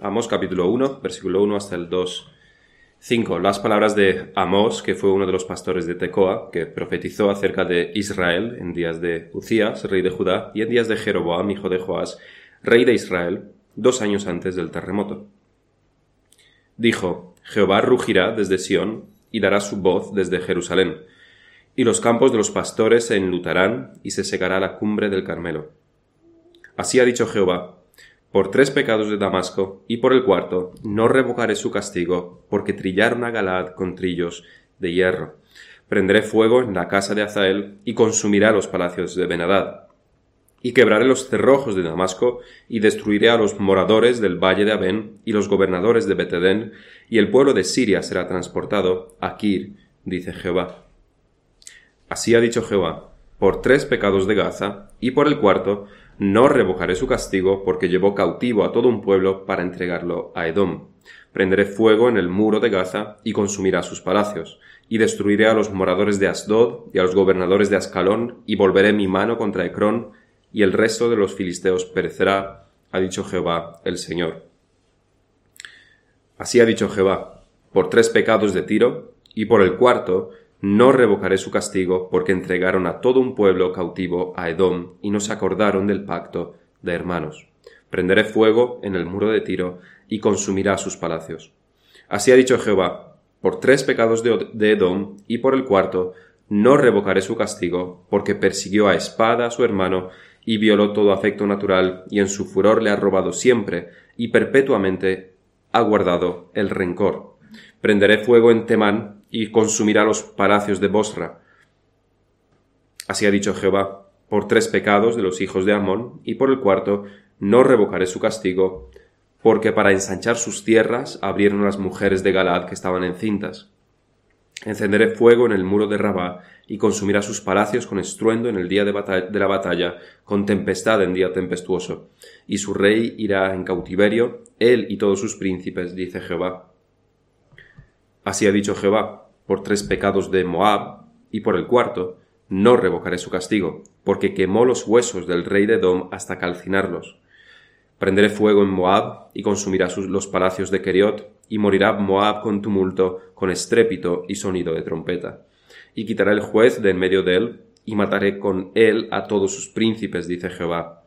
Amós capítulo 1, versículo 1 hasta el 2, 5. Las palabras de Amós, que fue uno de los pastores de Tecoa, que profetizó acerca de Israel en días de Ucías, rey de Judá, y en días de Jeroboam, hijo de Joás, rey de Israel, dos años antes del terremoto. Dijo, Jehová rugirá desde Sión y dará su voz desde Jerusalén, y los campos de los pastores se enlutarán y se secará la cumbre del Carmelo. Así ha dicho Jehová, por tres pecados de Damasco, y por el cuarto, no revocaré su castigo, porque trillaron a Galad con trillos de hierro. Prenderé fuego en la casa de Azael, y consumirá los palacios de Benadad. Y quebraré los cerrojos de Damasco, y destruiré a los moradores del valle de Abén, y los gobernadores de Betedén, y el pueblo de Siria será transportado a Kir, dice Jehová. Así ha dicho Jehová, por tres pecados de Gaza, y por el cuarto, no revocaré su castigo, porque llevó cautivo a todo un pueblo para entregarlo a Edom. Prenderé fuego en el muro de Gaza y consumirá sus palacios, y destruiré a los moradores de Asdod y a los gobernadores de Ascalón, y volveré mi mano contra Ecrón, y el resto de los filisteos perecerá, ha dicho Jehová el Señor. Así ha dicho Jehová, por tres pecados de Tiro, y por el cuarto, no revocaré su castigo, porque entregaron a todo un pueblo cautivo a Edom, y no se acordaron del pacto de hermanos. Prenderé fuego en el muro de Tiro, y consumirá sus palacios. Así ha dicho Jehová, por tres pecados de Edom, y por el cuarto, no revocaré su castigo, porque persiguió a espada a su hermano, y violó todo afecto natural, y en su furor le ha robado siempre, y perpetuamente ha guardado el rencor. Prenderé fuego en Temán, y consumirá los palacios de Bosra. Así ha dicho Jehová, por tres pecados de los hijos de Amón, y por el cuarto no revocaré su castigo, porque para ensanchar sus tierras abrieron las mujeres de Galad que estaban encintas. Encenderé fuego en el muro de Rabá, y consumirá sus palacios con estruendo en el día de, de, la batalla, con tempestad en día tempestuoso. Y su rey irá en cautiverio, él y todos sus príncipes, dice Jehová. Así ha dicho Jehová, por tres pecados de Moab, y por el cuarto, no revocaré su castigo, porque quemó los huesos del rey de Edom hasta calcinarlos. Prenderé fuego en Moab, y consumirá los palacios de Keriot, y morirá Moab con tumulto, con estrépito y sonido de trompeta. Y quitará el juez de en medio de él, y mataré con él a todos sus príncipes, dice Jehová.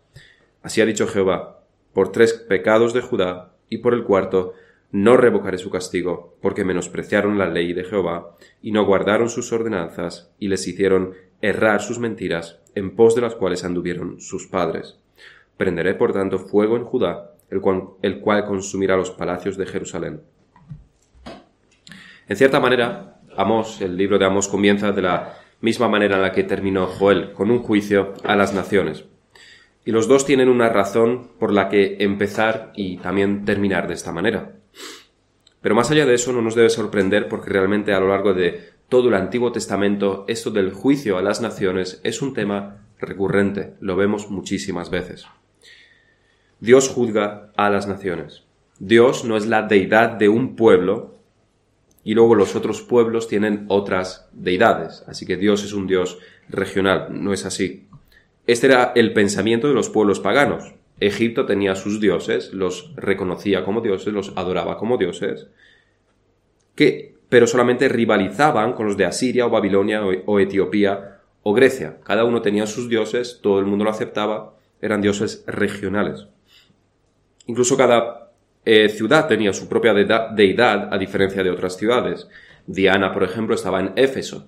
Así ha dicho Jehová, por tres pecados de Judá, y por el cuarto, no revocaré su castigo, porque menospreciaron la ley de Jehová, y no guardaron sus ordenanzas, y les hicieron errar sus mentiras, en pos de las cuales anduvieron sus padres. Prenderé por tanto fuego en Judá, el cual, consumirá los palacios de Jerusalén. En cierta manera, Amós, el libro de Amós comienza de la misma manera en la que terminó Joel, con un juicio a las naciones. Y los dos tienen una razón por la que empezar y también terminar de esta manera. Pero más allá de eso no nos debe sorprender porque realmente a lo largo de todo el Antiguo Testamento esto del juicio a las naciones es un tema recurrente, lo vemos muchísimas veces. Dios juzga a las naciones. Dios no es la deidad de un pueblo y luego los otros pueblos tienen otras deidades, así que Dios es un Dios regional, no es así. Este era el pensamiento de los pueblos paganos. Egipto tenía sus dioses, los reconocía como dioses, los adoraba como dioses, que, pero solamente rivalizaban con los de Asiria o Babilonia o, Etiopía o Grecia. Cada uno tenía sus dioses, todo el mundo lo aceptaba, eran dioses regionales. Incluso cada eh, ciudad tenía su propia deidad a diferencia de otras ciudades. Diana, por ejemplo, estaba en Éfeso.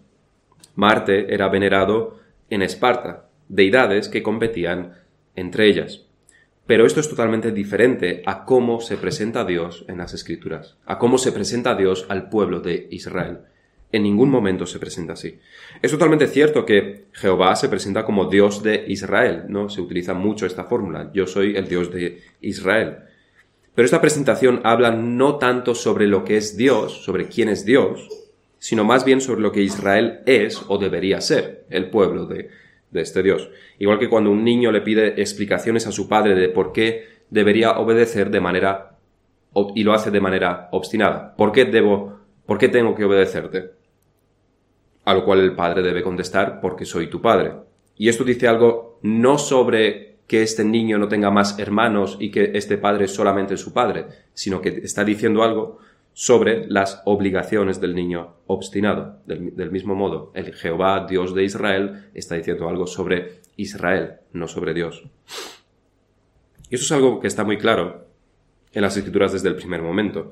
Marte era venerado en Esparta, deidades que competían entre ellas. Pero esto es totalmente diferente a cómo se presenta Dios en las Escrituras, a cómo se presenta Dios al pueblo de Israel. En ningún momento se presenta así. Es totalmente cierto que Jehová se presenta como Dios de Israel, ¿no? Se utiliza mucho esta fórmula. Yo soy el Dios de Israel. Pero esta presentación habla no tanto sobre lo que es Dios, sobre quién es Dios, sino más bien sobre lo que Israel es o debería ser, el pueblo de de este Dios. Igual que cuando un niño le pide explicaciones a su padre de por qué debería obedecer de manera y lo hace de manera obstinada. ¿Por qué debo, por qué tengo que obedecerte? A lo cual el padre debe contestar porque soy tu padre. Y esto dice algo no sobre que este niño no tenga más hermanos y que este padre es solamente su padre, sino que está diciendo algo sobre las obligaciones del niño obstinado. Del, mismo modo, el Jehová, Dios de Israel, está diciendo algo sobre Israel, no sobre Dios. Y eso es algo que está muy claro en las escrituras desde el primer momento.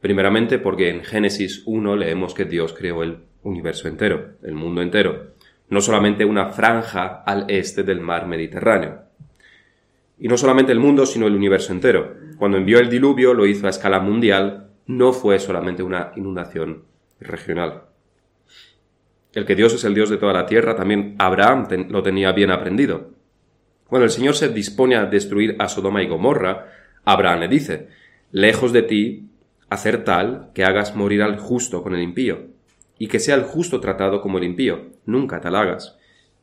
Primeramente porque en Génesis 1 leemos que Dios creó el universo entero, el mundo entero, no solamente una franja al este del mar Mediterráneo. Y no solamente el mundo, sino el universo entero. Cuando envió el diluvio lo hizo a escala mundial no fue solamente una inundación regional. El que Dios es el Dios de toda la tierra, también Abraham lo tenía bien aprendido. Cuando el Señor se dispone a destruir a Sodoma y Gomorra, Abraham le dice, lejos de ti hacer tal que hagas morir al justo con el impío, y que sea el justo tratado como el impío, nunca tal hagas.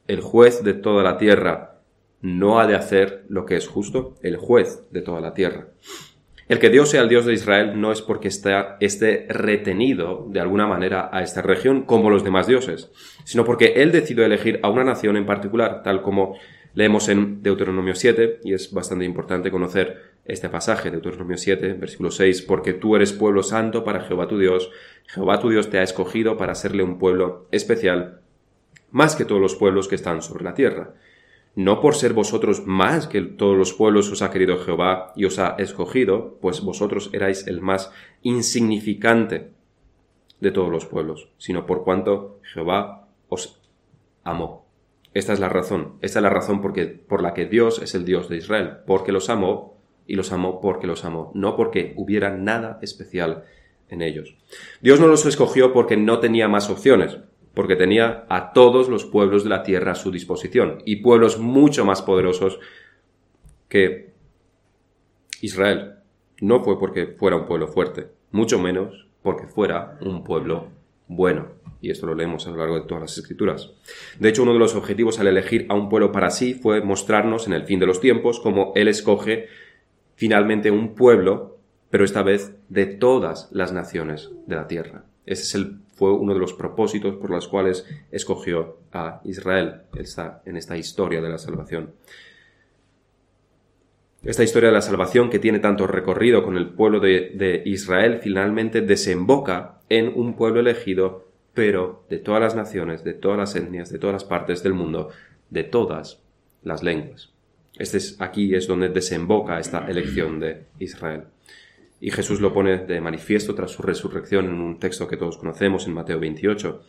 El juez de toda la tierra no ha de hacer lo que es justo, el juez de toda la tierra. El que Dios sea el Dios de Israel no es porque esté, retenido de alguna manera a esta región como los demás dioses, sino porque Él decidió elegir a una nación en particular, tal como leemos en Deuteronomio 7, y es bastante importante conocer este pasaje, Deuteronomio 7, versículo 6, porque tú eres pueblo santo para Jehová tu Dios, Jehová tu Dios te ha escogido para serle un pueblo especial, más que todos los pueblos que están sobre la tierra no por ser vosotros más que todos los pueblos os ha querido Jehová y os ha escogido, pues vosotros erais el más insignificante de todos los pueblos, sino por cuanto Jehová os amó. Esta es la razón, esta es la razón por la que Dios es el Dios de Israel, porque los amó y los amó porque los amó, no porque hubiera nada especial en ellos. Dios no los escogió porque no tenía más opciones, porque tenía a todos los pueblos de la tierra a su disposición, y pueblos mucho más poderosos que Israel. No fue porque fuera un pueblo fuerte, mucho menos porque fuera un pueblo bueno. Y esto lo leemos a lo largo de todas las escrituras. De hecho, uno de los objetivos al elegir a un pueblo para sí fue mostrarnos en el fin de los tiempos cómo Él escoge finalmente un pueblo, pero esta vez de todas las naciones de la tierra. Ese es fue uno de los propósitos por los cuales escogió a Israel en esta historia de la salvación. Esta historia de la salvación que tiene tanto recorrido con el pueblo de, de Israel finalmente desemboca en un pueblo elegido, pero de todas las naciones, de todas las etnias, de todas las partes del mundo, de todas las lenguas. Este es, aquí es donde desemboca esta elección de Israel. Y Jesús lo pone de manifiesto tras su resurrección en un texto que todos conocemos en Mateo 28.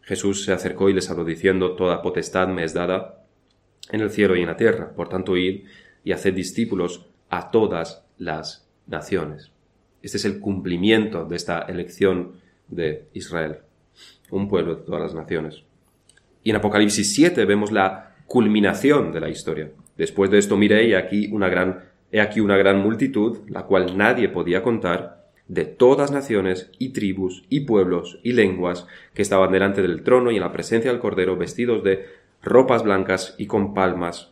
Jesús se acercó y les habló diciendo, Toda potestad me es dada en el cielo y en la tierra. Por tanto, id y haced discípulos a todas las naciones. Este es el cumplimiento de esta elección de Israel, un pueblo de todas las naciones. Y en Apocalipsis 7 vemos la culminación de la historia. Después de esto miré aquí una gran He aquí una gran multitud, la cual nadie podía contar, de todas naciones y tribus y pueblos y lenguas, que estaban delante del trono y en la presencia del Cordero, vestidos de ropas blancas y con palmas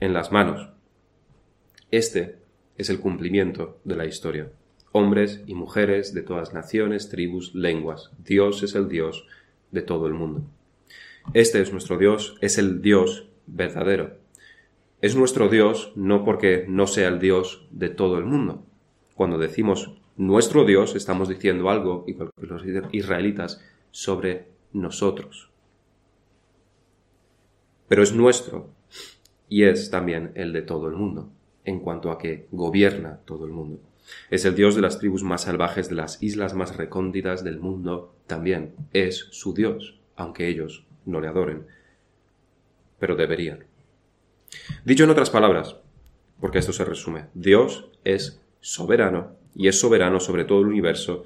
en las manos. Este es el cumplimiento de la historia. Hombres y mujeres de todas naciones, tribus, lenguas. Dios es el Dios de todo el mundo. Este es nuestro Dios, es el Dios verdadero. Es nuestro Dios no porque no sea el Dios de todo el mundo. Cuando decimos nuestro Dios, estamos diciendo algo, igual que los israelitas, sobre nosotros. Pero es nuestro y es también el de todo el mundo, en cuanto a que gobierna todo el mundo. Es el Dios de las tribus más salvajes, de las islas más recónditas del mundo, también es su Dios, aunque ellos no le adoren. Pero deberían. Dicho en otras palabras, porque esto se resume, Dios es soberano y es soberano sobre todo el universo,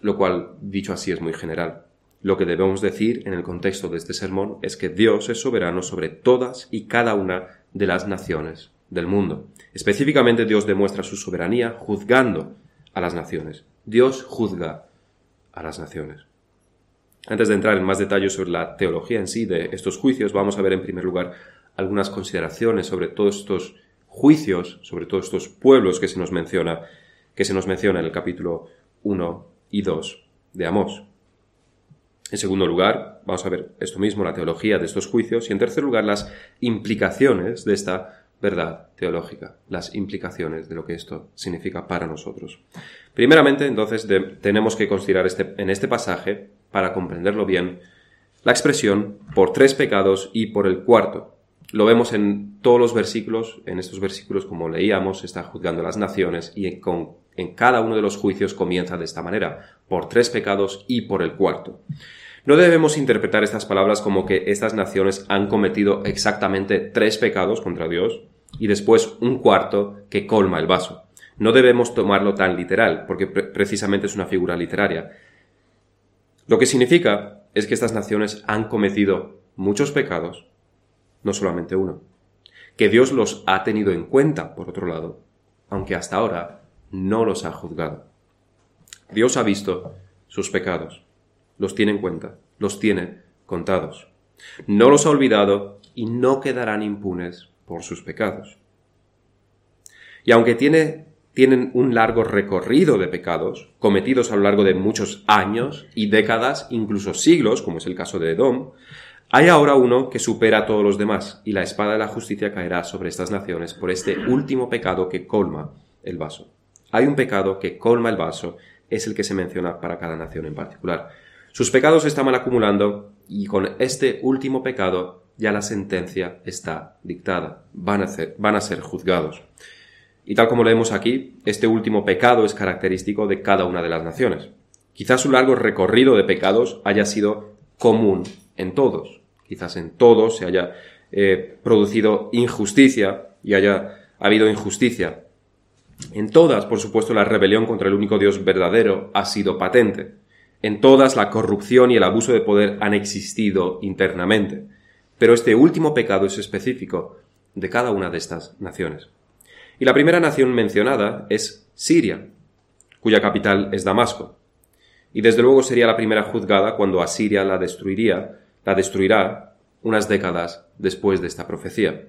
lo cual, dicho así, es muy general. Lo que debemos decir en el contexto de este sermón es que Dios es soberano sobre todas y cada una de las naciones del mundo. Específicamente Dios demuestra su soberanía juzgando a las naciones. Dios juzga a las naciones. Antes de entrar en más detalles sobre la teología en sí de estos juicios, vamos a ver en primer lugar algunas consideraciones sobre todos estos juicios, sobre todos estos pueblos que se nos menciona, que se nos menciona en el capítulo 1 y 2 de Amós. En segundo lugar, vamos a ver esto mismo, la teología de estos juicios. Y en tercer lugar, las implicaciones de esta verdad teológica, las implicaciones de lo que esto significa para nosotros. Primeramente, entonces, tenemos que considerar este, en este pasaje, para comprenderlo bien, la expresión por tres pecados y por el cuarto. Lo vemos en todos los versículos, en estos versículos como leíamos, está juzgando las naciones y en, en cada uno de los juicios comienza de esta manera, por tres pecados y por el cuarto. No debemos interpretar estas palabras como que estas naciones han cometido exactamente tres pecados contra Dios y después un cuarto que colma el vaso. No debemos tomarlo tan literal, porque precisamente es una figura literaria. Lo que significa es que estas naciones han cometido muchos pecados, no solamente uno. Que Dios los ha tenido en cuenta, por otro lado, aunque hasta ahora no los ha juzgado. Dios ha visto sus pecados los tiene en cuenta, los tiene contados. No los ha olvidado y no quedarán impunes por sus pecados. Y aunque tiene, tienen un largo recorrido de pecados, cometidos a lo largo de muchos años y décadas, incluso siglos, como es el caso de Edom, hay ahora uno que supera a todos los demás, y la espada de la justicia caerá sobre estas naciones por este último pecado que colma el vaso. Hay un pecado que colma el vaso, es el que se menciona para cada nación en particular. Sus pecados estaban acumulando y con este último pecado ya la sentencia está dictada. Van a, ser, van a ser juzgados. Y tal como leemos aquí, este último pecado es característico de cada una de las naciones. Quizás su largo recorrido de pecados haya sido común en todos. Quizás en todos se haya eh, producido injusticia y haya habido injusticia. En todas, por supuesto, la rebelión contra el único Dios verdadero ha sido patente. En todas la corrupción y el abuso de poder han existido internamente, pero este último pecado es específico de cada una de estas naciones. Y la primera nación mencionada es Siria, cuya capital es Damasco. Y desde luego sería la primera juzgada cuando Asiria la destruiría, la destruirá unas décadas después de esta profecía.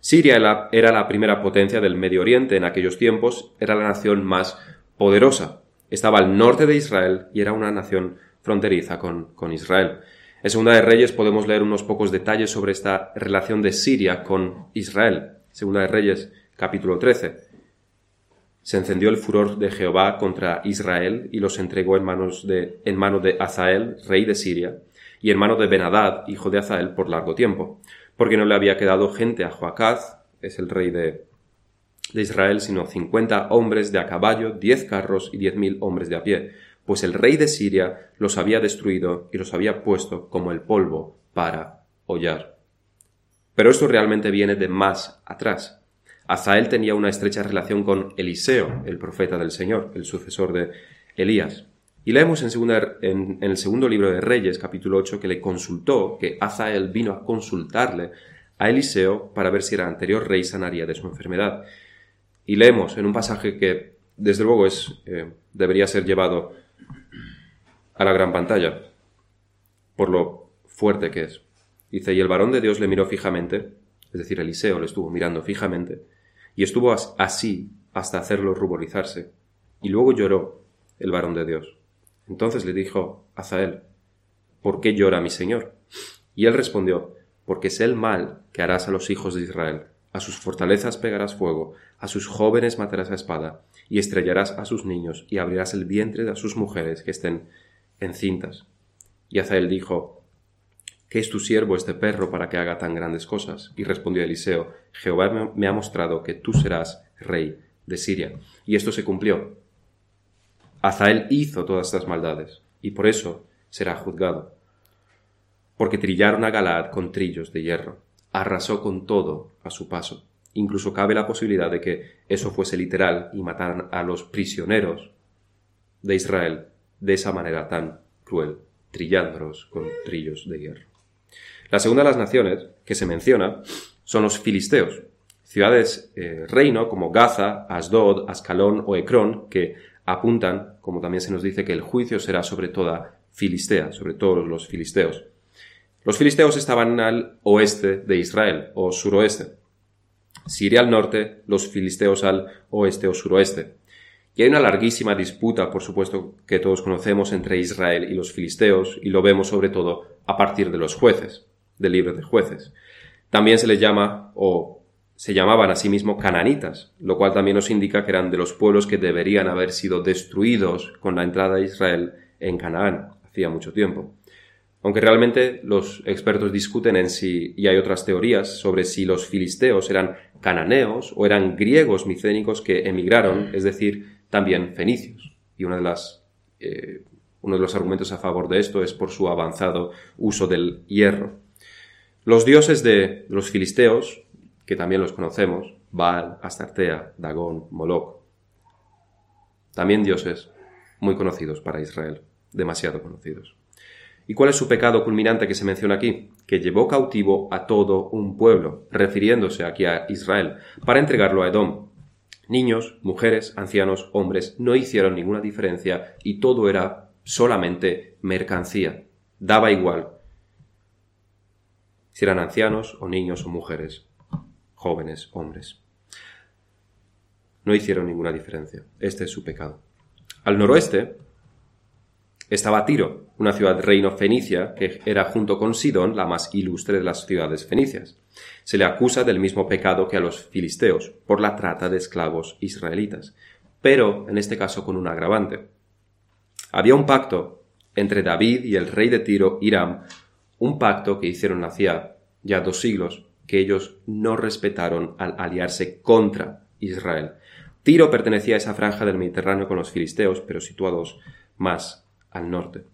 Siria era la primera potencia del Medio Oriente en aquellos tiempos, era la nación más poderosa estaba al norte de Israel y era una nación fronteriza con, Israel. En Segunda de Reyes podemos leer unos pocos detalles sobre esta relación de Siria con Israel. Segunda de Reyes, capítulo 13. Se encendió el furor de Jehová contra Israel y los entregó en, manos de, en mano de Azael, rey de Siria, y en mano de Benadad, hijo de Azael, por largo tiempo, porque no le había quedado gente a Joacaz, es el rey de, de Israel, sino cincuenta hombres de a caballo, diez carros y diez mil hombres de a pie, pues el rey de Siria los había destruido y los había puesto como el polvo para hollar. Pero esto realmente viene de más atrás. Azael tenía una estrecha relación con Eliseo, el profeta del Señor, el sucesor de Elías. Y leemos en, el segundo libro de Reyes, capítulo 8, que le consultó, que Azael vino a consultarle a Eliseo para ver si el anterior rey sanaría de su enfermedad. Y leemos en un pasaje que, desde luego, es, eh, debería ser llevado a la gran pantalla, por lo fuerte que es. Dice, y el varón de Dios le miró fijamente, es decir, Eliseo le estuvo mirando fijamente, y estuvo así hasta hacerlo ruborizarse, y luego lloró el varón de Dios. Entonces le dijo Azael, ¿por qué llora mi señor? Y él respondió, porque sé el mal que harás a los hijos de Israel a sus fortalezas pegarás fuego, a sus jóvenes matarás a espada, y estrellarás a sus niños, y abrirás el vientre de sus mujeres que estén encintas. Y Azael dijo, ¿Qué es tu siervo este perro para que haga tan grandes cosas? Y respondió Eliseo, Jehová me ha mostrado que tú serás rey de Siria. Y esto se cumplió. Azael hizo todas estas maldades, y por eso será juzgado. Porque trillaron a Galaad con trillos de hierro arrasó con todo a su paso. Incluso cabe la posibilidad de que eso fuese literal y mataran a los prisioneros de Israel de esa manera tan cruel, trillándolos con trillos de hierro. La segunda de las naciones que se menciona son los filisteos, ciudades eh, reino como Gaza, Asdod, Ascalón o Ecrón, que apuntan, como también se nos dice, que el juicio será sobre toda Filistea, sobre todos los filisteos. Los filisteos estaban al oeste de Israel, o suroeste. Siria al norte, los filisteos al oeste o suroeste. Y hay una larguísima disputa, por supuesto, que todos conocemos entre Israel y los filisteos, y lo vemos sobre todo a partir de los jueces, del libro de jueces. También se les llama, o se llamaban a sí mismos cananitas, lo cual también nos indica que eran de los pueblos que deberían haber sido destruidos con la entrada de Israel en Canaán, hacía mucho tiempo. Aunque realmente los expertos discuten en si, y hay otras teorías sobre si los filisteos eran cananeos o eran griegos micénicos que emigraron, es decir, también fenicios. Y una de las, eh, uno de los argumentos a favor de esto es por su avanzado uso del hierro. Los dioses de los filisteos, que también los conocemos, Baal, Astartea, Dagón, Moloch, también dioses muy conocidos para Israel, demasiado conocidos. ¿Y cuál es su pecado culminante que se menciona aquí? Que llevó cautivo a todo un pueblo, refiriéndose aquí a Israel, para entregarlo a Edom. Niños, mujeres, ancianos, hombres, no hicieron ninguna diferencia y todo era solamente mercancía. Daba igual si eran ancianos o niños o mujeres, jóvenes, hombres. No hicieron ninguna diferencia. Este es su pecado. Al noroeste estaba Tiro, una ciudad reino fenicia que era junto con Sidón la más ilustre de las ciudades fenicias. Se le acusa del mismo pecado que a los filisteos, por la trata de esclavos israelitas, pero en este caso con un agravante. Había un pacto entre David y el rey de Tiro, Hiram, un pacto que hicieron hacía ya dos siglos, que ellos no respetaron al aliarse contra Israel. Tiro pertenecía a esa franja del Mediterráneo con los filisteos, pero situados más al norte.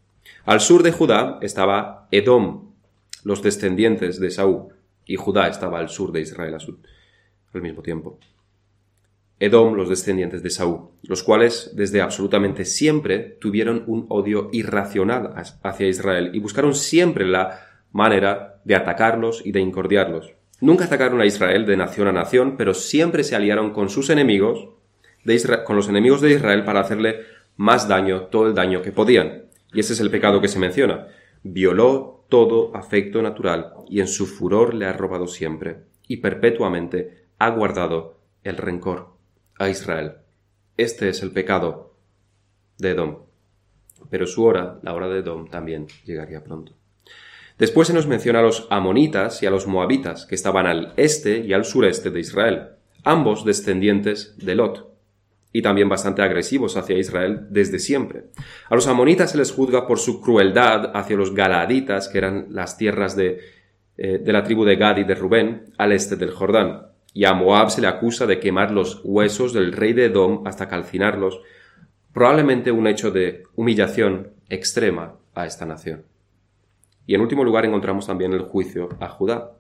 Al sur de Judá estaba Edom, los descendientes de Saúl, y Judá estaba al sur de Israel al mismo tiempo. Edom, los descendientes de Saúl, los cuales desde absolutamente siempre tuvieron un odio irracional hacia Israel y buscaron siempre la manera de atacarlos y de incordiarlos. Nunca atacaron a Israel de nación a nación, pero siempre se aliaron con sus enemigos, con los enemigos de Israel para hacerle más daño, todo el daño que podían. Y ese es el pecado que se menciona. Violó todo afecto natural y en su furor le ha robado siempre y perpetuamente ha guardado el rencor a Israel. Este es el pecado de Edom. Pero su hora, la hora de Edom, también llegaría pronto. Después se nos menciona a los amonitas y a los moabitas, que estaban al este y al sureste de Israel, ambos descendientes de Lot y también bastante agresivos hacia Israel desde siempre. A los amonitas se les juzga por su crueldad hacia los galaditas, que eran las tierras de, eh, de la tribu de Gad y de Rubén, al este del Jordán. Y a Moab se le acusa de quemar los huesos del rey de Edom hasta calcinarlos, probablemente un hecho de humillación extrema a esta nación. Y en último lugar encontramos también el juicio a Judá.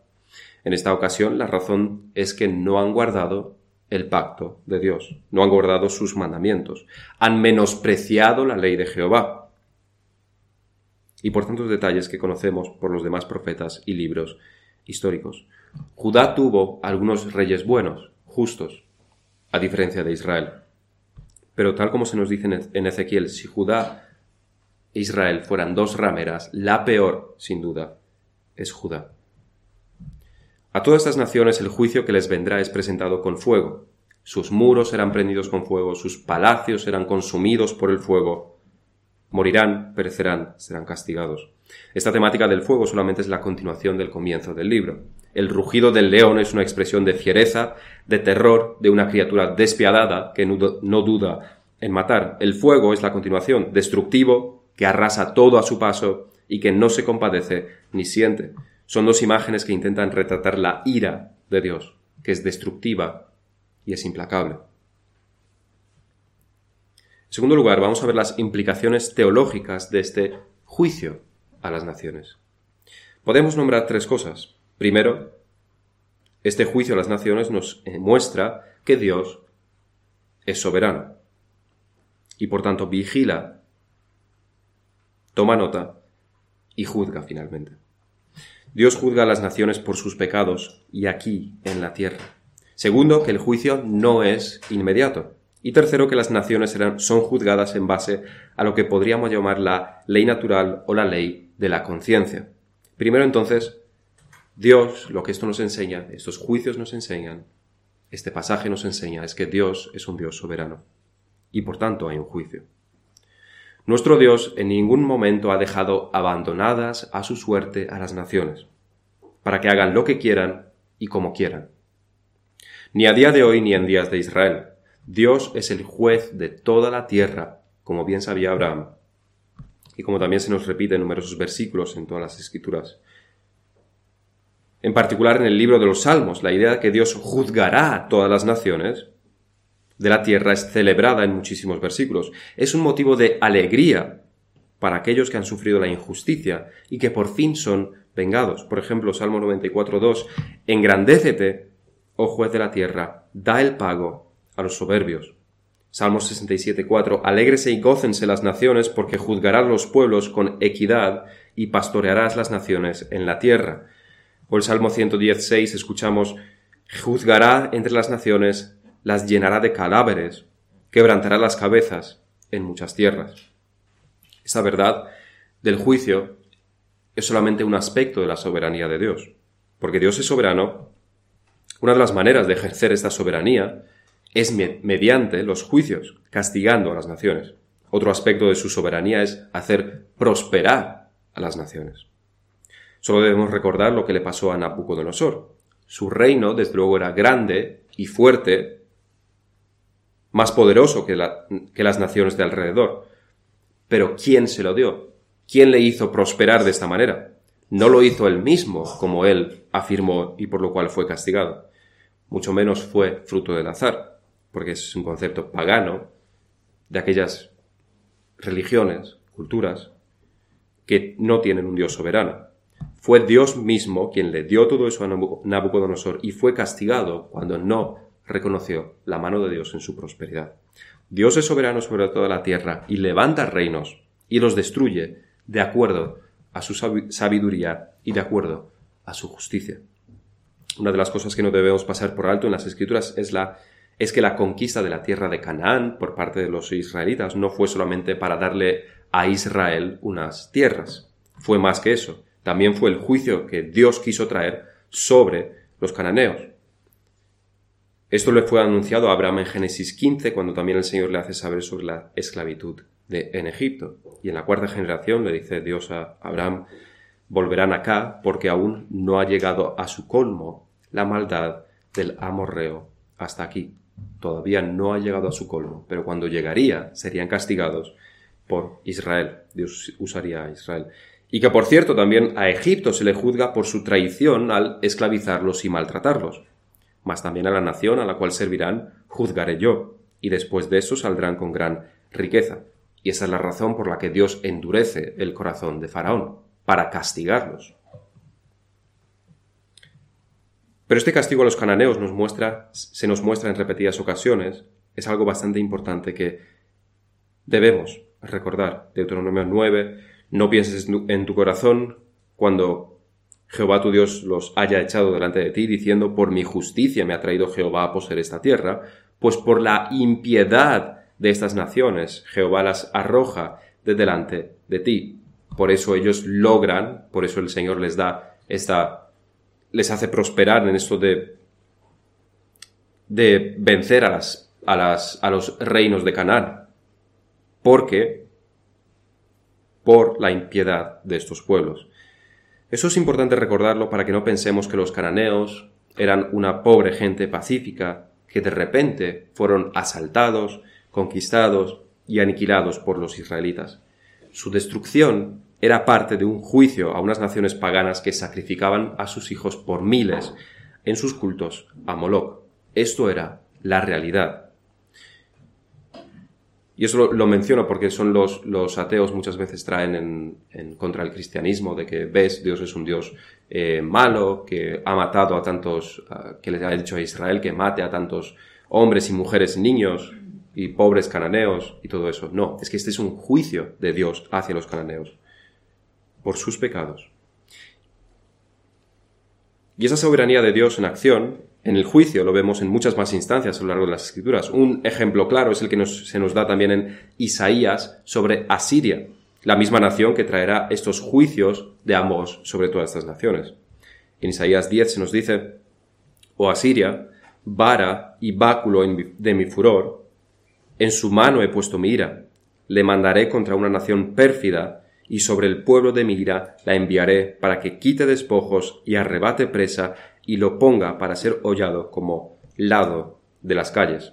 En esta ocasión la razón es que no han guardado el pacto de Dios, no han guardado sus mandamientos, han menospreciado la ley de Jehová. Y por tantos detalles que conocemos por los demás profetas y libros históricos. Judá tuvo algunos reyes buenos, justos, a diferencia de Israel. Pero tal como se nos dice en Ezequiel, si Judá Israel fueran dos rameras, la peor, sin duda, es Judá. A todas estas naciones el juicio que les vendrá es presentado con fuego. Sus muros serán prendidos con fuego, sus palacios serán consumidos por el fuego. Morirán, perecerán, serán castigados. Esta temática del fuego solamente es la continuación del comienzo del libro. El rugido del león es una expresión de fiereza, de terror, de una criatura despiadada que no duda en matar. El fuego es la continuación, destructivo, que arrasa todo a su paso y que no se compadece ni siente. Son dos imágenes que intentan retratar la ira de Dios, que es destructiva y es implacable. En segundo lugar, vamos a ver las implicaciones teológicas de este juicio a las naciones. Podemos nombrar tres cosas. Primero, este juicio a las naciones nos muestra que Dios es soberano y por tanto vigila, toma nota y juzga finalmente. Dios juzga a las naciones por sus pecados y aquí, en la tierra. Segundo, que el juicio no es inmediato. Y tercero, que las naciones son juzgadas en base a lo que podríamos llamar la ley natural o la ley de la conciencia. Primero entonces, Dios, lo que esto nos enseña, estos juicios nos enseñan, este pasaje nos enseña, es que Dios es un Dios soberano. y por tanto hay un juicio. Nuestro Dios en ningún momento ha dejado abandonadas a su suerte a las naciones, para que hagan lo que quieran y como quieran. Ni a día de hoy ni en días de Israel. Dios es el juez de toda la tierra, como bien sabía Abraham, y como también se nos repite en numerosos versículos en todas las escrituras. En particular en el libro de los Salmos, la idea de que Dios juzgará a todas las naciones de la tierra es celebrada en muchísimos versículos. Es un motivo de alegría para aquellos que han sufrido la injusticia y que por fin son vengados. Por ejemplo, Salmo 94.2, engrandécete, oh juez de la tierra, da el pago a los soberbios. Salmo 67.4, alégrese y gócense las naciones porque juzgarás los pueblos con equidad y pastorearás las naciones en la tierra. O el Salmo 116 escuchamos, juzgará entre las naciones las llenará de cadáveres, quebrantará las cabezas en muchas tierras. Esta verdad del juicio es solamente un aspecto de la soberanía de Dios, porque Dios es soberano. Una de las maneras de ejercer esta soberanía es mediante los juicios, castigando a las naciones. Otro aspecto de su soberanía es hacer prosperar a las naciones. Solo debemos recordar lo que le pasó a Nabucodonosor. Su reino, desde luego, era grande y fuerte, más poderoso que, las naciones de alrededor. Pero ¿quién se lo dio? ¿Quién le hizo prosperar de esta manera? No lo hizo él mismo, como él afirmó y por lo cual fue castigado. Mucho menos fue fruto del azar, porque es un concepto pagano de aquellas religiones, culturas, que no tienen un Dios soberano. Fue Dios mismo quien le dio todo eso a Nabucodonosor y fue castigado cuando no reconoció la mano de Dios en su prosperidad. Dios es soberano sobre toda la tierra y levanta reinos y los destruye de acuerdo a su sabiduría y de acuerdo a su justicia. Una de las cosas que no debemos pasar por alto en las escrituras es la es que la conquista de la tierra de Canaán por parte de los israelitas no fue solamente para darle a Israel unas tierras, fue más que eso, también fue el juicio que Dios quiso traer sobre los cananeos. Esto le fue anunciado a Abraham en Génesis 15, cuando también el Señor le hace saber sobre la esclavitud de, en Egipto. Y en la cuarta generación le dice Dios a Abraham, volverán acá porque aún no ha llegado a su colmo la maldad del amorreo hasta aquí. Todavía no ha llegado a su colmo, pero cuando llegaría serían castigados por Israel. Dios usaría a Israel. Y que por cierto también a Egipto se le juzga por su traición al esclavizarlos y maltratarlos mas también a la nación a la cual servirán juzgaré yo, y después de eso saldrán con gran riqueza. Y esa es la razón por la que Dios endurece el corazón de Faraón, para castigarlos. Pero este castigo a los cananeos nos muestra, se nos muestra en repetidas ocasiones, es algo bastante importante que debemos recordar. Deuteronomio 9, no pienses en tu corazón cuando Jehová tu Dios los haya echado delante de ti, diciendo, por mi justicia me ha traído Jehová a poseer esta tierra, pues por la impiedad de estas naciones Jehová las arroja de delante de ti. Por eso ellos logran, por eso el Señor les da esta, les hace prosperar en esto de, de vencer a las, a las, a los reinos de Canaán. Porque, por la impiedad de estos pueblos. Eso es importante recordarlo para que no pensemos que los cananeos eran una pobre gente pacífica que de repente fueron asaltados, conquistados y aniquilados por los israelitas. Su destrucción era parte de un juicio a unas naciones paganas que sacrificaban a sus hijos por miles en sus cultos a Moloch. Esto era la realidad. Y eso lo, menciono porque son los, los ateos muchas veces traen en, contra el cristianismo de que ves, Dios es un Dios eh, malo, que ha matado a tantos, que les ha dicho a Israel que mate a tantos hombres y mujeres, niños y pobres cananeos y todo eso. No, es que este es un juicio de Dios hacia los cananeos por sus pecados. Y esa soberanía de Dios en acción en el juicio lo vemos en muchas más instancias a lo largo de las escrituras. Un ejemplo claro es el que se nos da también en Isaías sobre Asiria, la misma nación que traerá estos juicios de ambos sobre todas estas naciones. En Isaías 10 se nos dice, o oh Asiria, vara y báculo de mi furor, En su mano he puesto mi ira. Le mandaré contra una nación pérfida, y sobre el pueblo de mi ira la enviaré para que quite despojos y arrebate presa y lo ponga para ser hollado como lado de las calles.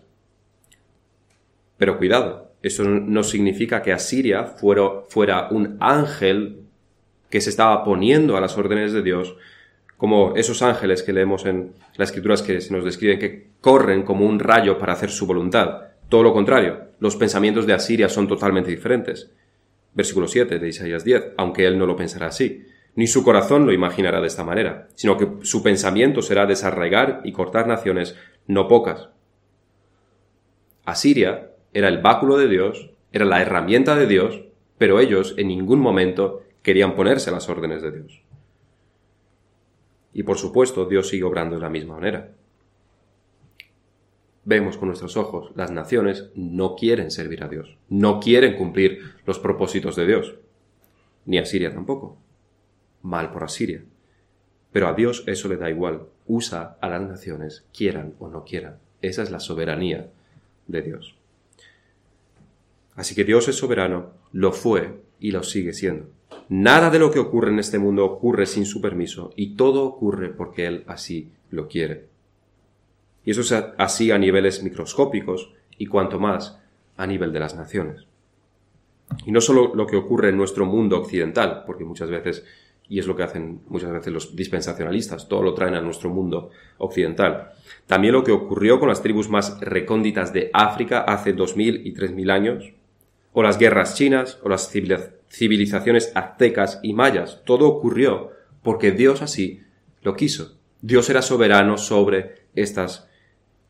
Pero cuidado, eso no significa que Asiria fuera, fuera un ángel que se estaba poniendo a las órdenes de Dios, como esos ángeles que leemos en las escrituras que se nos describen que corren como un rayo para hacer su voluntad. Todo lo contrario, los pensamientos de Asiria son totalmente diferentes. Versículo 7 de Isaías 10, aunque él no lo pensará así, ni su corazón lo imaginará de esta manera, sino que su pensamiento será desarraigar y cortar naciones, no pocas. Asiria era el báculo de Dios, era la herramienta de Dios, pero ellos en ningún momento querían ponerse a las órdenes de Dios. Y por supuesto, Dios sigue obrando de la misma manera. Vemos con nuestros ojos, las naciones no quieren servir a Dios, no quieren cumplir los propósitos de Dios, ni Asiria tampoco. Mal por Asiria. Pero a Dios eso le da igual, usa a las naciones, quieran o no quieran. Esa es la soberanía de Dios. Así que Dios es soberano, lo fue y lo sigue siendo. Nada de lo que ocurre en este mundo ocurre sin su permiso y todo ocurre porque Él así lo quiere. Y eso es así a niveles microscópicos y cuanto más a nivel de las naciones. Y no solo lo que ocurre en nuestro mundo occidental, porque muchas veces, y es lo que hacen muchas veces los dispensacionalistas, todo lo traen a nuestro mundo occidental. También lo que ocurrió con las tribus más recónditas de África hace dos mil y tres mil años, o las guerras chinas, o las civilizaciones aztecas y mayas. Todo ocurrió porque Dios así lo quiso. Dios era soberano sobre estas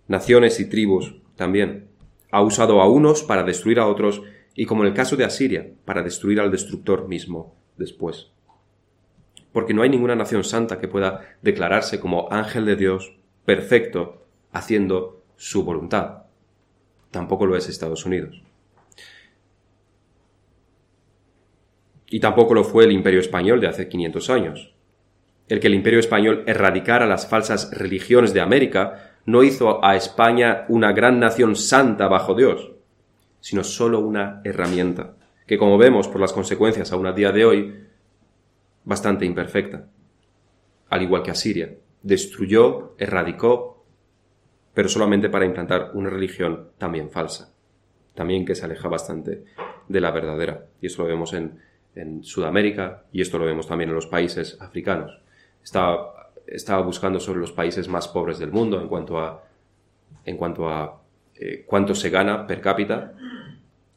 naciones y tribus también. Ha usado a unos para destruir a otros y como en el caso de Asiria, para destruir al destructor mismo después. Porque no hay ninguna nación santa que pueda declararse como ángel de Dios perfecto haciendo su voluntad. Tampoco lo es Estados Unidos. y tampoco lo fue el imperio español de hace 500 años. El que el imperio español erradicara las falsas religiones de América no hizo a España una gran nación santa bajo Dios, sino solo una herramienta, que como vemos por las consecuencias aún a día de hoy, bastante imperfecta. Al igual que Asiria, destruyó, erradicó, pero solamente para implantar una religión también falsa, también que se aleja bastante de la verdadera. Y eso lo vemos en Sudamérica, y esto lo vemos también en los países africanos. Estaba, buscando sobre los países más pobres del mundo en cuanto a, cuanto eh, cuánto se gana per cápita,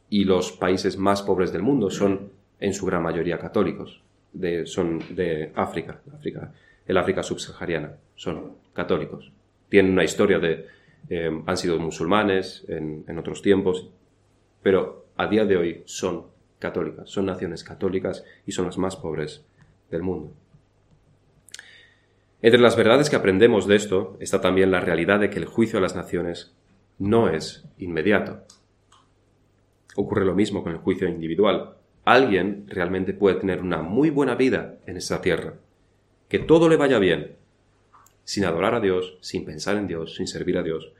y los países más pobres del mundo son en su gran mayoría católicos, de, son de África, África, el África subsahariana, son católicos. Tienen una historia de, eh, han sido musulmanes en, en otros tiempos, pero a día de hoy son católicas, son naciones católicas y son las más pobres del mundo. Entre las verdades que aprendemos de esto está también la realidad de que el juicio a las naciones no es inmediato. Ocurre lo mismo con el juicio individual. Alguien realmente puede tener una muy buena vida en esta tierra, que todo le vaya bien, sin adorar a Dios, sin pensar en Dios, sin servir a Dios,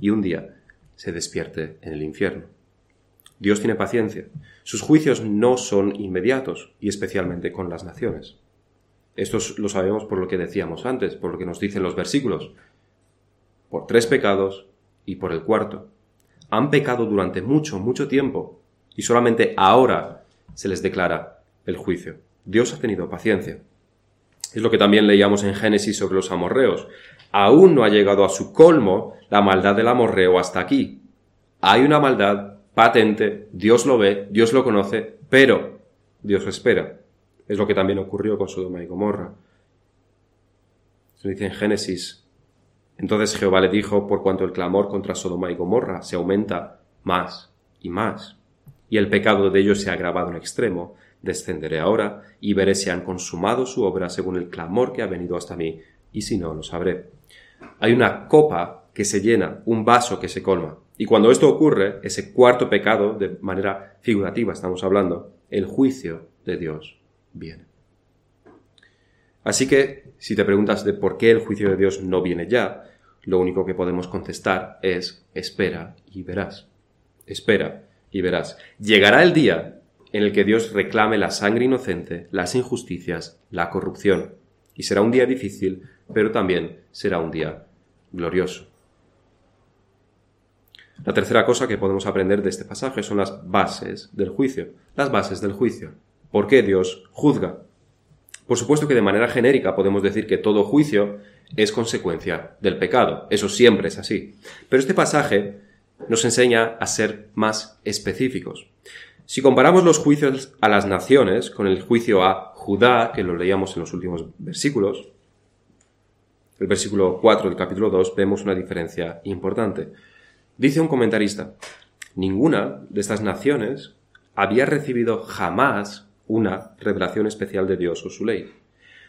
y un día se despierte en el infierno. Dios tiene paciencia. Sus juicios no son inmediatos, y especialmente con las naciones. Esto lo sabemos por lo que decíamos antes, por lo que nos dicen los versículos. Por tres pecados y por el cuarto. Han pecado durante mucho, mucho tiempo, y solamente ahora se les declara el juicio. Dios ha tenido paciencia. Es lo que también leíamos en Génesis sobre los amorreos. Aún no ha llegado a su colmo la maldad del amorreo hasta aquí. Hay una maldad patente, Dios lo ve, Dios lo conoce, pero Dios espera. Es lo que también ocurrió con Sodoma y Gomorra. Se dice en Génesis. Entonces Jehová le dijo, por cuanto el clamor contra Sodoma y Gomorra se aumenta más y más, y el pecado de ellos se ha agravado en extremo, descenderé ahora y veré si han consumado su obra según el clamor que ha venido hasta mí, y si no, lo sabré. Hay una copa que se llena, un vaso que se colma. Y cuando esto ocurre, ese cuarto pecado, de manera figurativa estamos hablando, el juicio de Dios viene. Así que, si te preguntas de por qué el juicio de Dios no viene ya, lo único que podemos contestar es espera y verás. Espera y verás. Llegará el día en el que Dios reclame la sangre inocente, las injusticias, la corrupción. Y será un día difícil, pero también será un día glorioso. La tercera cosa que podemos aprender de este pasaje son las bases del juicio. Las bases del juicio. ¿Por qué Dios juzga? Por supuesto que de manera genérica podemos decir que todo juicio es consecuencia del pecado. Eso siempre es así. Pero este pasaje nos enseña a ser más específicos. Si comparamos los juicios a las naciones con el juicio a Judá, que lo leíamos en los últimos versículos, el versículo 4 del capítulo 2, vemos una diferencia importante. Dice un comentarista, ninguna de estas naciones había recibido jamás una revelación especial de Dios o su ley.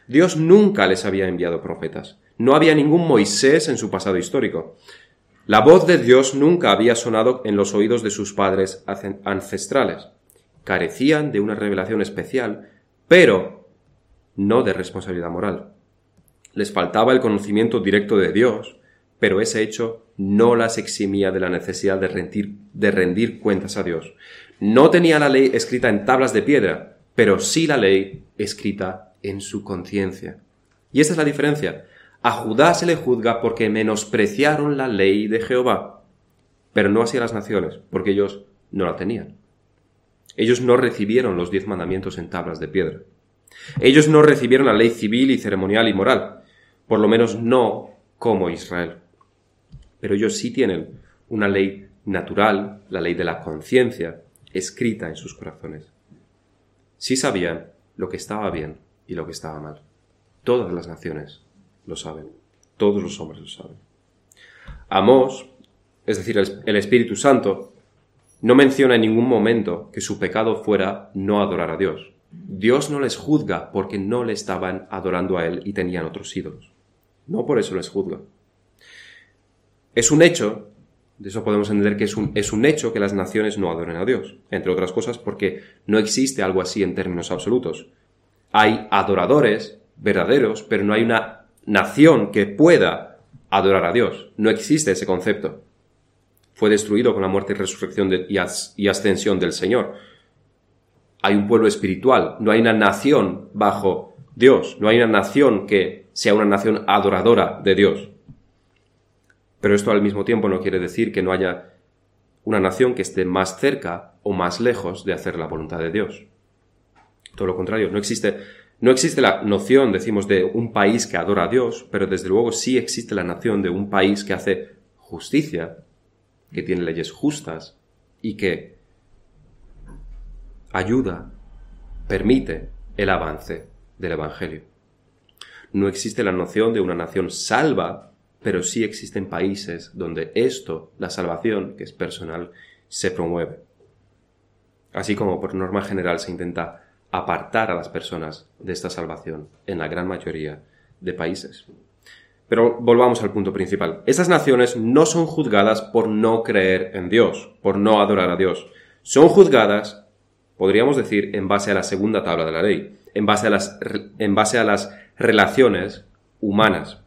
Dios nunca les había enviado profetas. No había ningún Moisés en su pasado histórico. La voz de Dios nunca había sonado en los oídos de sus padres ancestrales. Carecían de una revelación especial, pero no de responsabilidad moral. Les faltaba el conocimiento directo de Dios, pero ese hecho no las eximía de la necesidad de rendir, cuentas a Dios. No tenía la ley escrita en tablas de piedra, pero sí la ley escrita en su conciencia. Y esta es la diferencia. A Judá se le juzga porque menospreciaron la ley de Jehová, pero no así a las naciones, porque ellos no la tenían. Ellos no recibieron los diez mandamientos en tablas de piedra. Ellos no recibieron la ley civil y ceremonial y moral, por lo menos no como Israel. Pero ellos sí tienen una ley natural, la ley de la conciencia, escrita en sus corazones sí sabían lo que estaba bien y lo que estaba mal. Todas las naciones lo saben. Todos los hombres lo saben. Amós, es decir, el Espíritu Santo, no menciona en ningún momento que su pecado fuera no adorar a Dios. Dios no les juzga porque no le estaban adorando a Él y tenían otros ídolos. No por eso les juzga. Es un hecho de eso podemos entender que es un, es un hecho que las naciones no adoren a Dios, entre otras cosas porque no existe algo así en términos absolutos. Hay adoradores verdaderos, pero no hay una nación que pueda adorar a Dios. No existe ese concepto. Fue destruido con la muerte y resurrección y, ascensión del Señor. Hay un pueblo espiritual, no hay una nación bajo Dios, no hay una nación que sea una nación adoradora de Dios. Pero esto al mismo tiempo no quiere decir que no haya una nación que esté más cerca o más lejos de hacer la voluntad de Dios. Todo lo contrario, no existe, no existe la noción, decimos, de un país que adora a Dios, pero desde luego sí existe la noción de un país que hace justicia, que tiene leyes justas y que ayuda, permite el avance del Evangelio. No existe la noción de una nación salva pero sí existen países donde esto, la salvación, que es personal, se promueve. Así como por norma general se intenta apartar a las personas de esta salvación en la gran mayoría de países. Pero volvamos al punto principal. Estas naciones no son juzgadas por no creer en Dios, por no adorar a Dios. Son juzgadas, podríamos decir, en base a la segunda tabla de la ley, en base a las, en base a las relaciones humanas.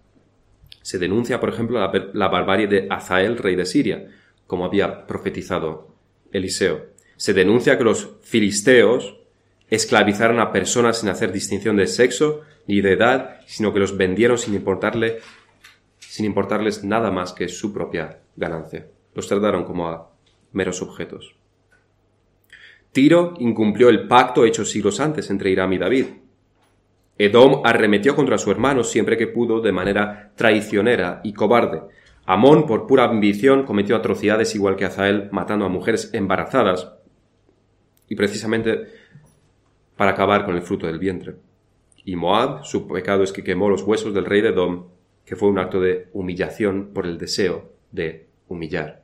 Se denuncia, por ejemplo, la, barbarie de Azael, rey de Siria, como había profetizado Eliseo. Se denuncia que los filisteos esclavizaron a personas sin hacer distinción de sexo ni de edad, sino que los vendieron sin importarle, sin importarles nada más que su propia ganancia. Los trataron como a meros objetos. Tiro incumplió el pacto hecho siglos antes entre Hiram y David, Edom arremetió contra su hermano siempre que pudo de manera traicionera y cobarde. Amón, por pura ambición, cometió atrocidades igual que Azael, matando a mujeres embarazadas, y precisamente para acabar con el fruto del vientre. Y Moab, su pecado es que quemó los huesos del rey de Edom, que fue un acto de humillación por el deseo de humillar.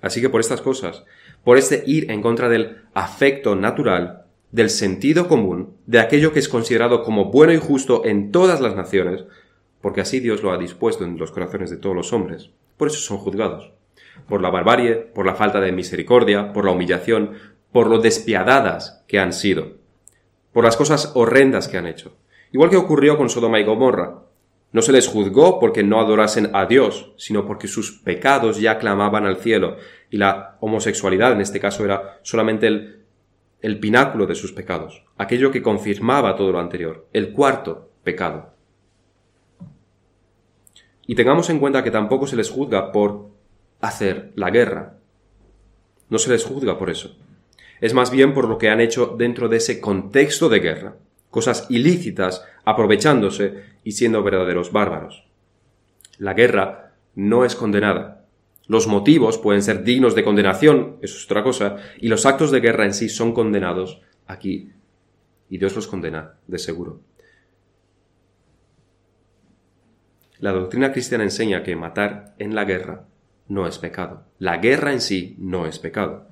Así que por estas cosas, por este ir en contra del afecto natural, del sentido común, de aquello que es considerado como bueno y justo en todas las naciones, porque así Dios lo ha dispuesto en los corazones de todos los hombres. Por eso son juzgados. Por la barbarie, por la falta de misericordia, por la humillación, por lo despiadadas que han sido, por las cosas horrendas que han hecho. Igual que ocurrió con Sodoma y Gomorra. No se les juzgó porque no adorasen a Dios, sino porque sus pecados ya clamaban al cielo, y la homosexualidad en este caso era solamente el, el pináculo de sus pecados, aquello que confirmaba todo lo anterior, el cuarto pecado. Y tengamos en cuenta que tampoco se les juzga por hacer la guerra. No se les juzga por eso. Es más bien por lo que han hecho dentro de ese contexto de guerra, cosas ilícitas, aprovechándose y siendo verdaderos bárbaros. La guerra no es condenada. Los motivos pueden ser dignos de condenación, eso es otra cosa, y los actos de guerra en sí son condenados aquí. Y Dios los condena, de seguro. La doctrina cristiana enseña que matar en la guerra no es pecado. La guerra en sí no es pecado.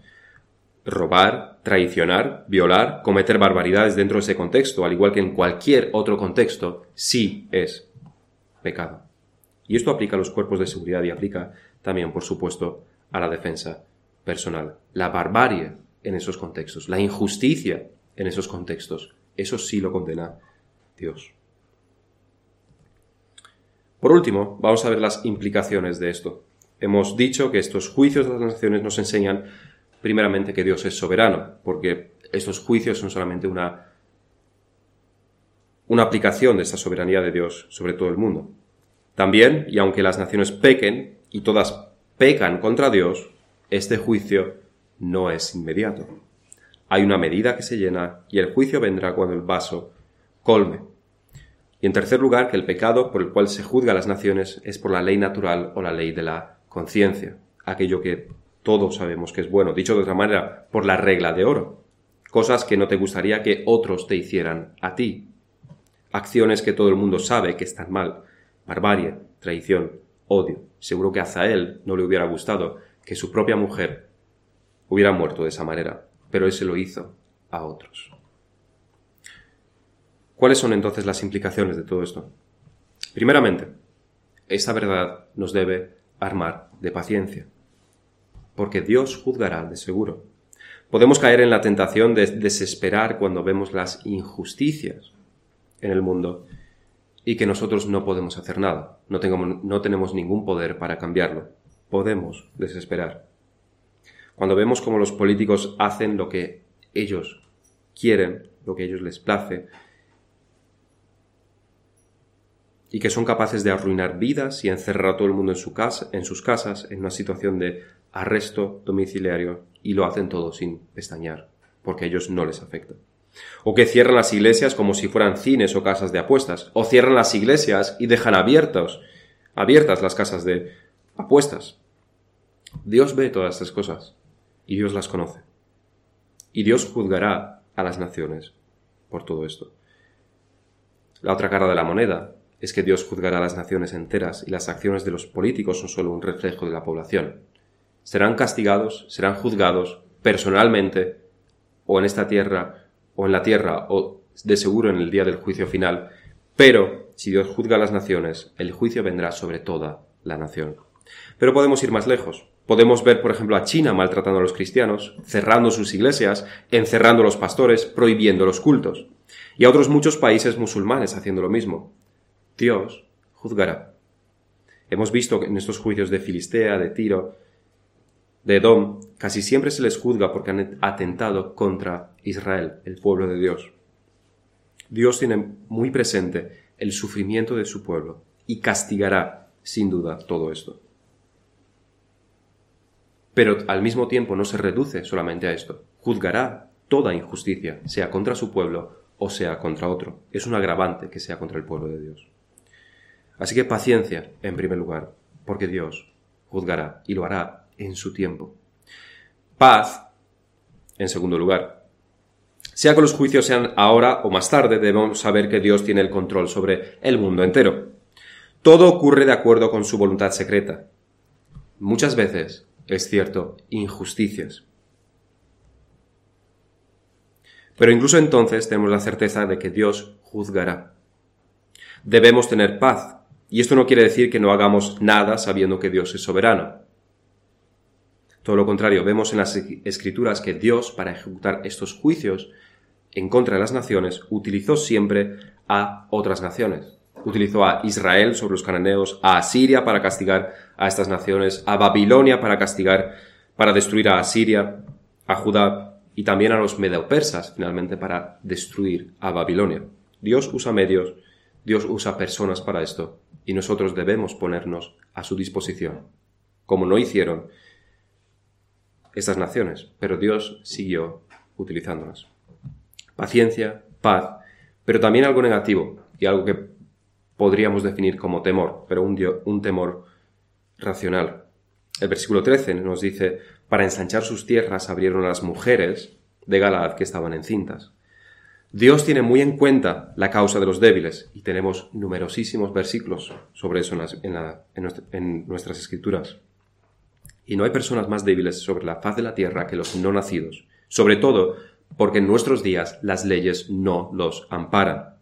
Robar, traicionar, violar, cometer barbaridades dentro de ese contexto, al igual que en cualquier otro contexto, sí es pecado. Y esto aplica a los cuerpos de seguridad y aplica también, por supuesto, a la defensa personal. La barbarie en esos contextos, la injusticia en esos contextos, eso sí lo condena Dios. Por último, vamos a ver las implicaciones de esto. Hemos dicho que estos juicios de las naciones nos enseñan primeramente que Dios es soberano, porque estos juicios son solamente una, una aplicación de esta soberanía de Dios sobre todo el mundo. También, y aunque las naciones pequen, y todas pecan contra Dios, este juicio no es inmediato. Hay una medida que se llena y el juicio vendrá cuando el vaso colme. Y en tercer lugar, que el pecado por el cual se juzga a las naciones es por la ley natural o la ley de la conciencia, aquello que todos sabemos que es bueno, dicho de otra manera, por la regla de oro, cosas que no te gustaría que otros te hicieran a ti, acciones que todo el mundo sabe que están mal, barbarie, traición, odio. Seguro que a Zael no le hubiera gustado que su propia mujer hubiera muerto de esa manera, pero él lo hizo a otros. ¿Cuáles son entonces las implicaciones de todo esto? Primeramente, esta verdad nos debe armar de paciencia, porque Dios juzgará de seguro. Podemos caer en la tentación de desesperar cuando vemos las injusticias en el mundo y que nosotros no podemos hacer nada, no, no tenemos ningún poder para cambiarlo. Podemos desesperar. Cuando vemos cómo los políticos hacen lo que ellos quieren, lo que ellos les place, y que son capaces de arruinar vidas y encerrar a todo el mundo en, su casa, en sus casas en una situación de arresto domiciliario y lo hacen todo sin pestañear, porque a ellos no les afecta. O que cierran las iglesias como si fueran cines o casas de apuestas, o cierran las iglesias y dejan abiertos, abiertas las casas de apuestas. Dios ve todas estas cosas y Dios las conoce. Y Dios juzgará a las naciones por todo esto. La otra cara de la moneda es que Dios juzgará a las naciones enteras y las acciones de los políticos son solo un reflejo de la población. Serán castigados, serán juzgados personalmente, o en esta tierra, o en la tierra, o de seguro en el día del juicio final, pero si Dios juzga a las naciones, el juicio vendrá sobre toda la nación. Pero podemos ir más lejos. Podemos ver, por ejemplo, a China maltratando a los cristianos, cerrando sus iglesias, encerrando a los pastores, prohibiendo los cultos. Y a otros muchos países musulmanes haciendo lo mismo. Dios juzgará. Hemos visto en estos juicios de Filistea, de Tiro, de Edom, casi siempre se les juzga porque han atentado contra Israel, el pueblo de Dios. Dios tiene muy presente el sufrimiento de su pueblo y castigará, sin duda, todo esto. Pero al mismo tiempo no se reduce solamente a esto. Juzgará toda injusticia, sea contra su pueblo o sea contra otro. Es un agravante que sea contra el pueblo de Dios. Así que paciencia, en primer lugar, porque Dios juzgará y lo hará en su tiempo. Paz, en segundo lugar. Sea que los juicios sean ahora o más tarde, debemos saber que Dios tiene el control sobre el mundo entero. Todo ocurre de acuerdo con su voluntad secreta. Muchas veces, es cierto, injusticias. Pero incluso entonces tenemos la certeza de que Dios juzgará. Debemos tener paz, y esto no quiere decir que no hagamos nada sabiendo que Dios es soberano. Todo lo contrario, vemos en las escrituras que Dios, para ejecutar estos juicios en contra de las naciones, utilizó siempre a otras naciones. Utilizó a Israel sobre los cananeos, a Asiria para castigar a estas naciones, a Babilonia para castigar, para destruir a Asiria, a Judá y también a los medopersas, finalmente para destruir a Babilonia. Dios usa medios, Dios usa personas para esto, y nosotros debemos ponernos a su disposición, como no hicieron estas naciones, pero Dios siguió utilizándolas. Paciencia, paz, pero también algo negativo y algo que podríamos definir como temor, pero un, un temor racional. El versículo 13 nos dice, para ensanchar sus tierras abrieron a las mujeres de Galaad que estaban encintas. Dios tiene muy en cuenta la causa de los débiles y tenemos numerosísimos versículos sobre eso en, nuestras escrituras. Y no hay personas más débiles sobre la faz de la tierra que los no nacidos, sobre todo porque en nuestros días las leyes no los amparan.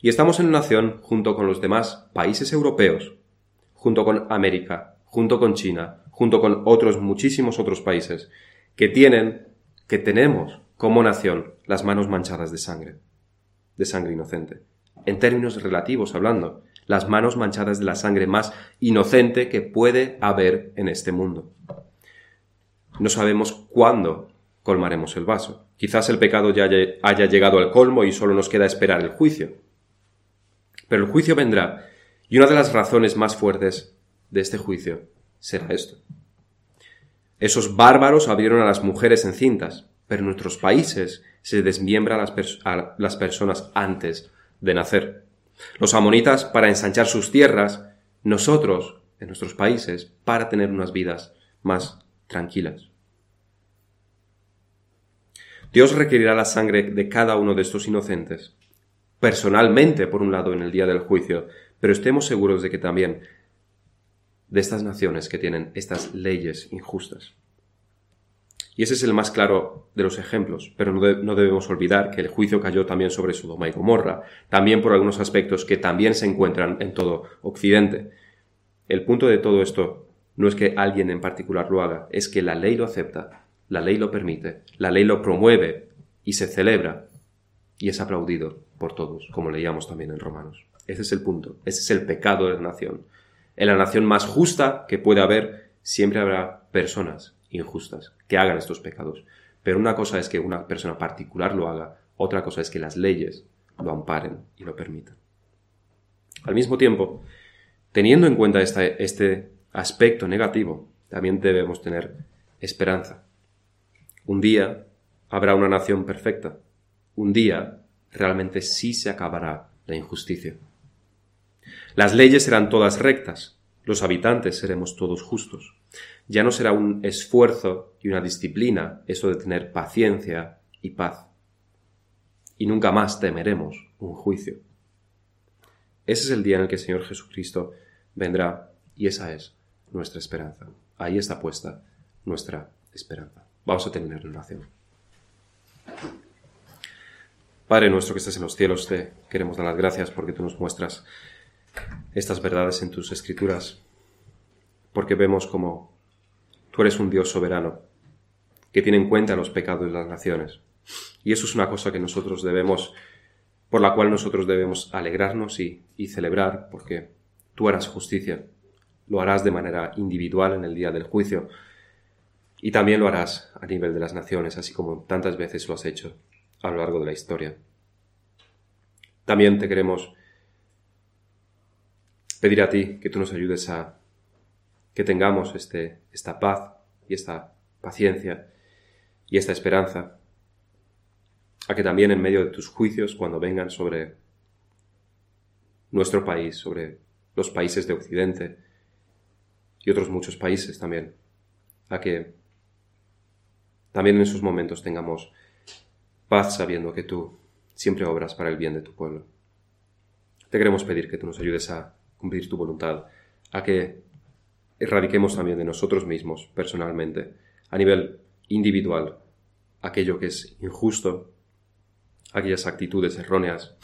Y estamos en una nación junto con los demás países europeos, junto con América, junto con China, junto con otros muchísimos otros países, que tienen, que tenemos como nación las manos manchadas de sangre, de sangre inocente. En términos relativos hablando, las manos manchadas de la sangre más inocente que puede haber en este mundo. No sabemos cuándo colmaremos el vaso. Quizás el pecado ya haya llegado al colmo y solo nos queda esperar el juicio. Pero el juicio vendrá, y una de las razones más fuertes de este juicio será esto. Esos bárbaros abrieron a las mujeres encintas, pero en nuestros países se desmiembra a las, personas antes de nacer. Los amonitas para ensanchar sus tierras, nosotros, en nuestros países, para tener unas vidas más tranquilas. Dios requerirá la sangre de cada uno de estos inocentes, personalmente, por un lado, en el día del juicio, pero estemos seguros de que también de estas naciones que tienen estas leyes injustas. Y ese es el más claro de los ejemplos, pero no, debemos olvidar que el juicio cayó también sobre Sodoma y Gomorra, también por algunos aspectos que también se encuentran en todo Occidente. El punto de todo esto no es que alguien en particular lo haga, es que la ley lo acepta, la ley lo permite, la ley lo promueve y se celebra y es aplaudido por todos, como leíamos también en Romanos. Ese es el punto, ese es el pecado de la nación. En la nación más justa que puede haber, siempre habrá personas injustas que hagan estos pecados. Pero una cosa es que una persona particular lo haga, otra cosa es que las leyes lo amparen y lo permitan. Al mismo tiempo, teniendo en cuenta este aspecto negativo, también debemos tener esperanza. Un día habrá una nación perfecta. Un día realmente sí se acabará la injusticia. Las leyes serán todas rectas, los habitantes seremos todos justos. Ya no será un esfuerzo y una disciplina eso de tener paciencia y paz. Y nunca más temeremos un juicio. Ese es el día en el que el Señor Jesucristo vendrá y esa es nuestra esperanza. Ahí está puesta nuestra esperanza. Vamos a terminar la oración. Padre nuestro que estás en los cielos, te queremos dar las gracias porque tú nos muestras estas verdades en tus escrituras, porque vemos como tú eres un Dios soberano, que tiene en cuenta los pecados de las naciones. Y eso es una cosa que nosotros debemos, por la cual nosotros debemos alegrarnos y, y celebrar, porque tú harás justicia, lo harás de manera individual en el día del juicio, y también lo harás a nivel de las naciones, así como tantas veces lo has hecho a lo largo de la historia. También te queremos pedir a ti que tú nos ayudes a que tengamos este, esta paz y esta paciencia y esta esperanza, a que también en medio de tus juicios, cuando vengan sobre nuestro país, sobre los países de Occidente y otros muchos países también, a que también en esos momentos tengamos paz sabiendo que tú siempre obras para el bien de tu pueblo. Te queremos pedir que tú nos ayudes a cumplir tu voluntad, a que erradiquemos también de nosotros mismos, personalmente, a nivel individual, aquello que es injusto, aquellas actitudes erróneas,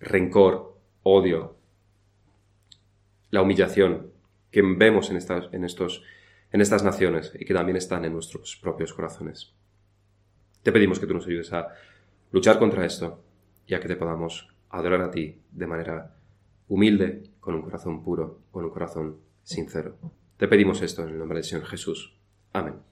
rencor, odio, la humillación que vemos en estas, en, estos, en estas naciones y que también están en nuestros propios corazones. Te pedimos que tú nos ayudes a luchar contra esto y a que te podamos adorar a ti de manera humilde, con un corazón puro, con un corazón sincero. Te pedimos esto en el nombre del Señor Jesús. Amén.